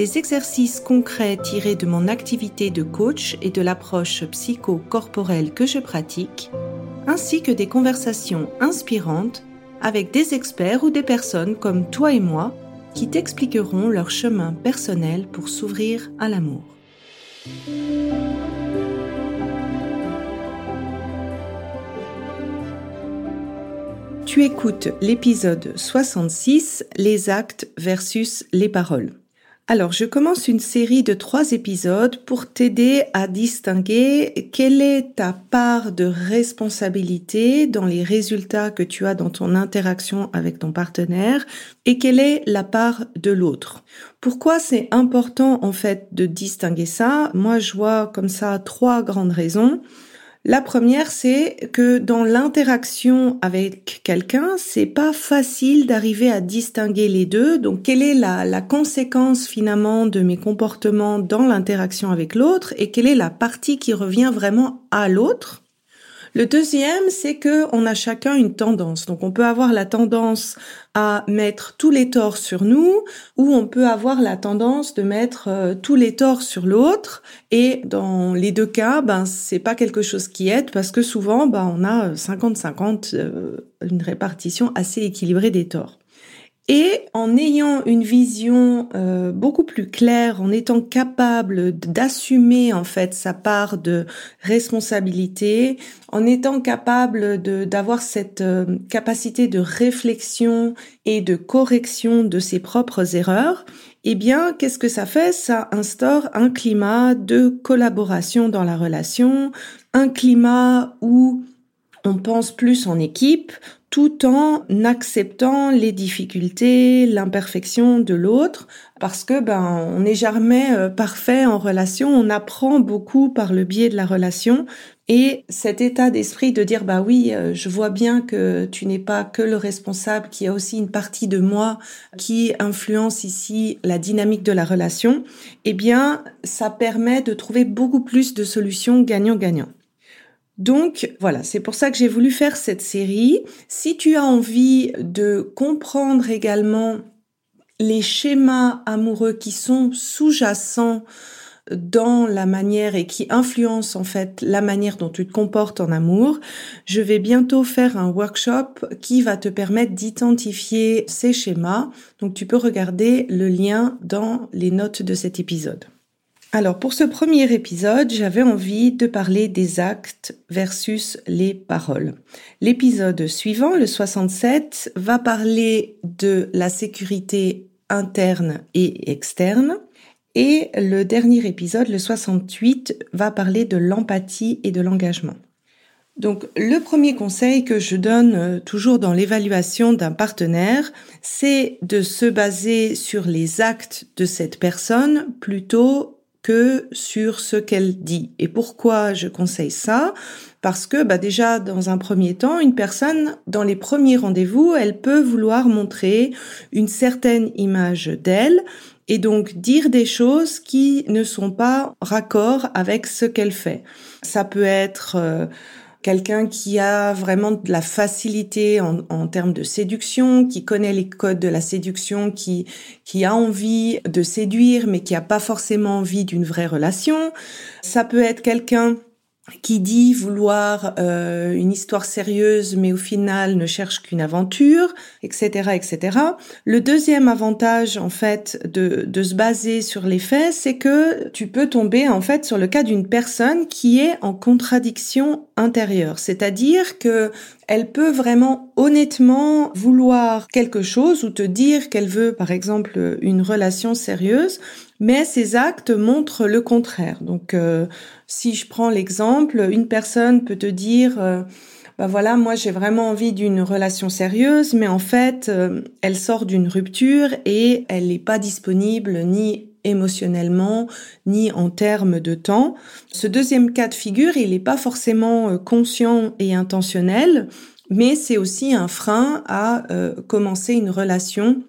des exercices concrets tirés de mon activité de coach et de l'approche psycho-corporelle que je pratique, ainsi que des conversations inspirantes avec des experts ou des personnes comme toi et moi qui t'expliqueront leur chemin personnel pour s'ouvrir à l'amour. Tu écoutes l'épisode 66, les actes versus les paroles. Alors, je commence une série de trois épisodes pour t'aider à distinguer quelle est ta part de responsabilité dans les résultats que tu as dans ton interaction avec ton partenaire et quelle est la part de l'autre. Pourquoi c'est important en fait de distinguer ça? Moi, je vois comme ça trois grandes raisons. La première, c'est que dans l'interaction avec quelqu'un, c'est pas facile d'arriver à distinguer les deux. Donc, quelle est la, la conséquence finalement de mes comportements dans l'interaction avec l'autre et quelle est la partie qui revient vraiment à l'autre? Le deuxième, c'est que on a chacun une tendance. Donc on peut avoir la tendance à mettre tous les torts sur nous ou on peut avoir la tendance de mettre euh, tous les torts sur l'autre et dans les deux cas, ben c'est pas quelque chose qui aide parce que souvent ben on a 50-50 euh, une répartition assez équilibrée des torts. Et en ayant une vision euh, beaucoup plus claire, en étant capable d'assumer en fait sa part de responsabilité, en étant capable d'avoir cette euh, capacité de réflexion et de correction de ses propres erreurs, eh bien, qu'est-ce que ça fait? Ça instaure un climat de collaboration dans la relation, un climat où on pense plus en équipe, tout en acceptant les difficultés, l'imperfection de l'autre, parce que ben on n'est jamais euh, parfait en relation, on apprend beaucoup par le biais de la relation et cet état d'esprit de dire bah oui, euh, je vois bien que tu n'es pas que le responsable, qu'il y a aussi une partie de moi qui influence ici la dynamique de la relation, eh bien ça permet de trouver beaucoup plus de solutions gagnant-gagnant. Donc voilà, c'est pour ça que j'ai voulu faire cette série. Si tu as envie de comprendre également les schémas amoureux qui sont sous-jacents dans la manière et qui influencent en fait la manière dont tu te comportes en amour, je vais bientôt faire un workshop qui va te permettre d'identifier ces schémas. Donc tu peux regarder le lien dans les notes de cet épisode. Alors pour ce premier épisode, j'avais envie de parler des actes versus les paroles. L'épisode suivant, le 67, va parler de la sécurité interne et externe. Et le dernier épisode, le 68, va parler de l'empathie et de l'engagement. Donc le premier conseil que je donne euh, toujours dans l'évaluation d'un partenaire, c'est de se baser sur les actes de cette personne plutôt que sur ce qu'elle dit. Et pourquoi je conseille ça? Parce que bah déjà, dans un premier temps, une personne, dans les premiers rendez-vous, elle peut vouloir montrer une certaine image d'elle et donc dire des choses qui ne sont pas raccord avec ce qu'elle fait. Ça peut être... Euh, quelqu'un qui a vraiment de la facilité en, en, termes de séduction, qui connaît les codes de la séduction, qui, qui a envie de séduire, mais qui a pas forcément envie d'une vraie relation. Ça peut être quelqu'un qui dit vouloir euh, une histoire sérieuse, mais au final ne cherche qu'une aventure, etc., etc. Le deuxième avantage, en fait, de, de se baser sur les faits, c'est que tu peux tomber, en fait, sur le cas d'une personne qui est en contradiction intérieure. C'est-à-dire que elle peut vraiment honnêtement vouloir quelque chose ou te dire qu'elle veut, par exemple, une relation sérieuse, mais ses actes montrent le contraire. Donc, euh, si je prends l'exemple, une personne peut te dire, euh, bah voilà, moi j'ai vraiment envie d'une relation sérieuse, mais en fait, euh, elle sort d'une rupture et elle n'est pas disponible ni émotionnellement, ni en termes de temps. Ce deuxième cas de figure, il n'est pas forcément euh, conscient et intentionnel, mais c'est aussi un frein à commencer une relation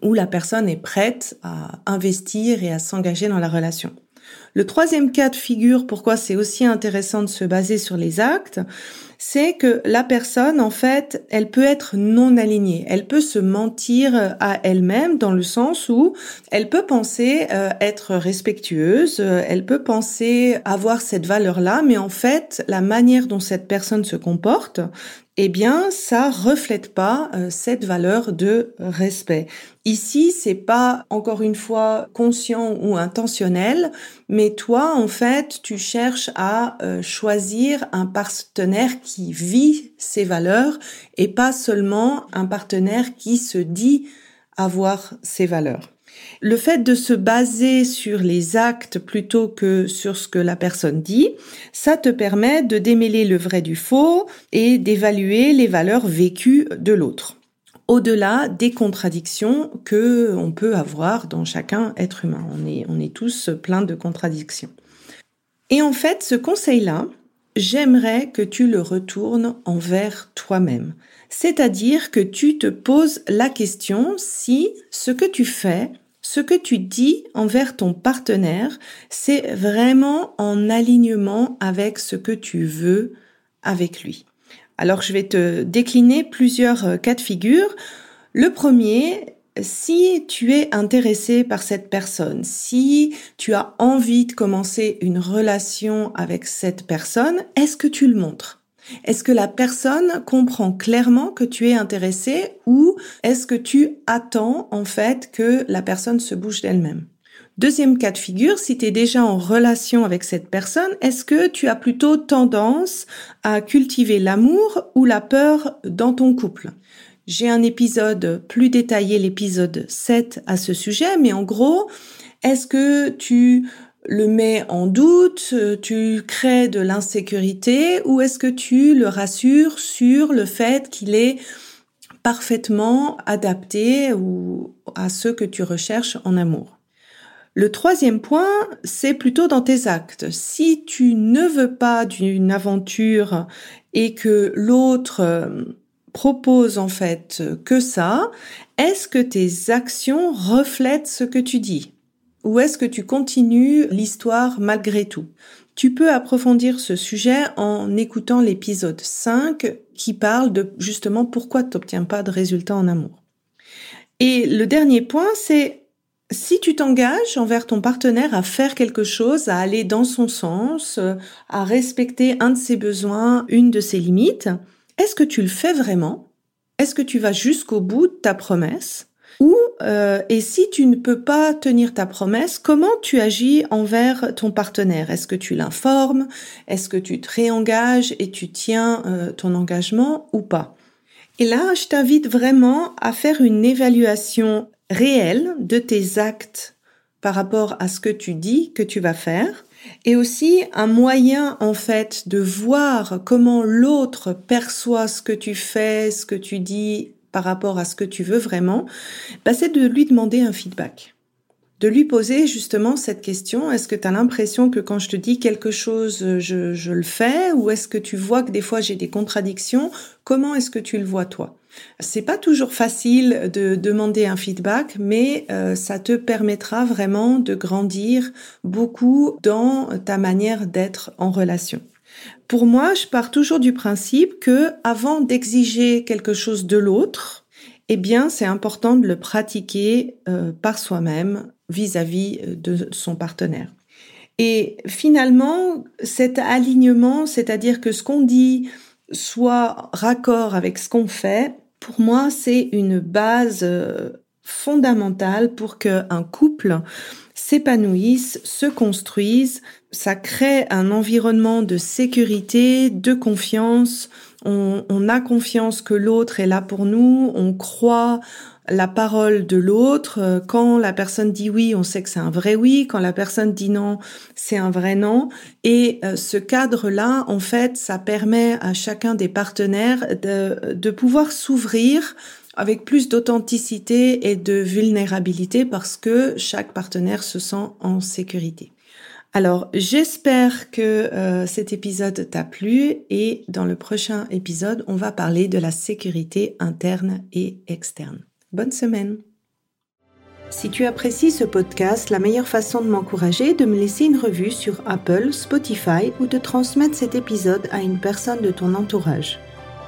où la personne est prête à investir et à s'engager dans la relation. Le troisième cas de figure, pourquoi c'est aussi intéressant de se baser sur les actes, c'est que la personne, en fait, elle peut être non alignée. Elle peut se mentir à elle-même dans le sens où elle peut penser euh, être respectueuse, euh, elle peut penser avoir cette valeur-là, mais en fait, la manière dont cette personne se comporte, eh bien, ça reflète pas euh, cette valeur de respect. Ici, c'est pas encore une fois conscient ou intentionnel, mais toi, en fait, tu cherches à euh, choisir un partenaire qui vit ses valeurs et pas seulement un partenaire qui se dit avoir ses valeurs. Le fait de se baser sur les actes plutôt que sur ce que la personne dit, ça te permet de démêler le vrai du faux et d'évaluer les valeurs vécues de l'autre. Au-delà des contradictions que on peut avoir dans chacun être humain. On est, on est tous plein de contradictions. Et en fait, ce conseil-là, j'aimerais que tu le retournes envers toi-même. C'est-à-dire que tu te poses la question si ce que tu fais ce que tu dis envers ton partenaire, c'est vraiment en alignement avec ce que tu veux avec lui. Alors je vais te décliner plusieurs euh, cas de figure. Le premier, si tu es intéressé par cette personne, si tu as envie de commencer une relation avec cette personne, est-ce que tu le montres? Est-ce que la personne comprend clairement que tu es intéressé ou est-ce que tu attends en fait que la personne se bouge d'elle-même? Deuxième cas de figure, si tu es déjà en relation avec cette personne, est-ce que tu as plutôt tendance à cultiver l'amour ou la peur dans ton couple? J'ai un épisode plus détaillé, l'épisode 7 à ce sujet, mais en gros, est-ce que tu le mets en doute, euh, tu crées de l'insécurité ou est-ce que tu le rassures sur le fait qu'il est parfaitement adapté ou à ce que tu recherches en amour? Le troisième point, c'est plutôt dans tes actes. Si tu ne veux pas d'une aventure et que l'autre euh, propose en fait que ça, est-ce que tes actions reflètent ce que tu dis? Ou est-ce que tu continues l'histoire malgré tout? Tu peux approfondir ce sujet en écoutant l'épisode 5 qui parle de justement pourquoi tu n'obtiens pas de résultats en amour. Et le dernier point, c'est si tu t'engages envers ton partenaire à faire quelque chose, à aller dans son sens, à respecter un de ses besoins, une de ses limites, est-ce que tu le fais vraiment? Est-ce que tu vas jusqu'au bout de ta promesse? Euh, et si tu ne peux pas tenir ta promesse, comment tu agis envers ton partenaire? Est-ce que tu l'informes? Est-ce que tu te réengages et tu tiens euh, ton engagement ou pas? Et là, je t'invite vraiment à faire une évaluation réelle de tes actes par rapport à ce que tu dis que tu vas faire et aussi un moyen en fait de voir comment l'autre perçoit ce que tu fais, ce que tu dis par rapport à ce que tu veux vraiment, bah, c'est de lui demander un feedback. De lui poser justement cette question, est-ce que tu as l'impression que quand je te dis quelque chose, je, le fais ou est-ce que tu vois que des fois j'ai des contradictions Comment est-ce que tu le vois toi? C'est pas toujours facile de demander un feedback, mais euh, ça te permettra vraiment de grandir beaucoup dans ta manière d'être en relation. Pour moi, je pars toujours du principe que avant d'exiger quelque chose de l'autre, eh bien, c'est important de le pratiquer euh, par soi-même vis-à-vis euh, de son partenaire. Et finalement, cet alignement, c'est-à-dire que ce qu'on dit soit raccord avec ce qu'on fait, pour moi, c'est une base euh, fondamentale pour qu'un couple s'épanouissent, se construisent. Ça crée un environnement de sécurité, de confiance. On, on a confiance que l'autre est là pour nous. On croit la parole de l'autre. Quand la personne dit oui, on sait que c'est un vrai oui. Quand la personne dit non, c'est un vrai non. Et euh, ce cadre-là, en fait, ça permet à chacun des partenaires de, de pouvoir s'ouvrir avec plus d'authenticité et de vulnérabilité parce que chaque partenaire se sent en sécurité. Alors, j'espère que euh, cet épisode t'a plu et dans le prochain épisode, on va parler de la sécurité interne et externe. Bonne semaine Si tu apprécies ce podcast, la meilleure façon de m'encourager est de me laisser une revue sur Apple, Spotify ou de transmettre cet épisode à une personne de ton entourage.